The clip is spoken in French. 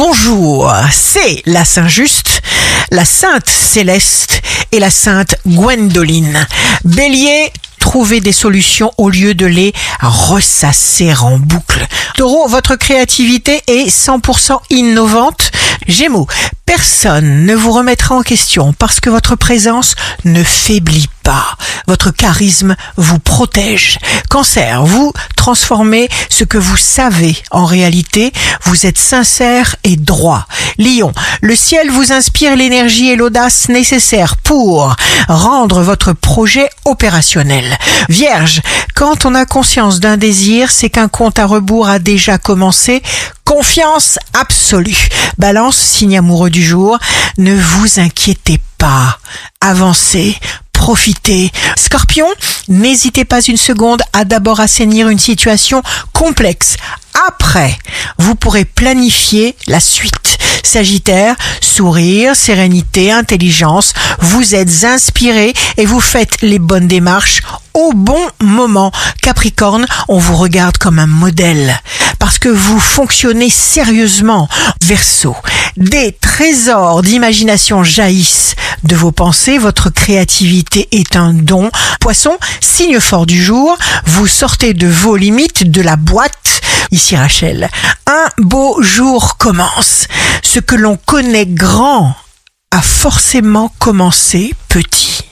bonjour. C'est la Saint-Just, la Sainte Céleste et la Sainte Gwendoline. Bélier, trouvez des solutions au lieu de les ressasser en boucle. Taureau, votre créativité est 100% innovante. Gémeaux, personne ne vous remettra en question parce que votre présence ne faiblit pas. Votre charisme vous protège. Cancer, vous transformez ce que vous savez en réalité. Vous êtes sincère et droit. Lion, le ciel vous inspire l'énergie et l'audace nécessaires pour rendre votre projet opérationnel. Vierge, quand on a conscience d'un désir, c'est qu'un compte à rebours a déjà commencé. Confiance absolue. Balance, signe amoureux du ne vous inquiétez pas. Avancez, profitez. Scorpion, n'hésitez pas une seconde à d'abord assainir une situation complexe. Après, vous pourrez planifier la suite. Sagittaire, sourire, sérénité, intelligence, vous êtes inspiré et vous faites les bonnes démarches au bon moment. Capricorne, on vous regarde comme un modèle parce que vous fonctionnez sérieusement. Verseau, des trésors d'imagination jaillissent de vos pensées, votre créativité est un don. Poisson, signe fort du jour, vous sortez de vos limites, de la boîte. Ici Rachel, un beau jour commence. Ce que l'on connaît grand a forcément commencé petit.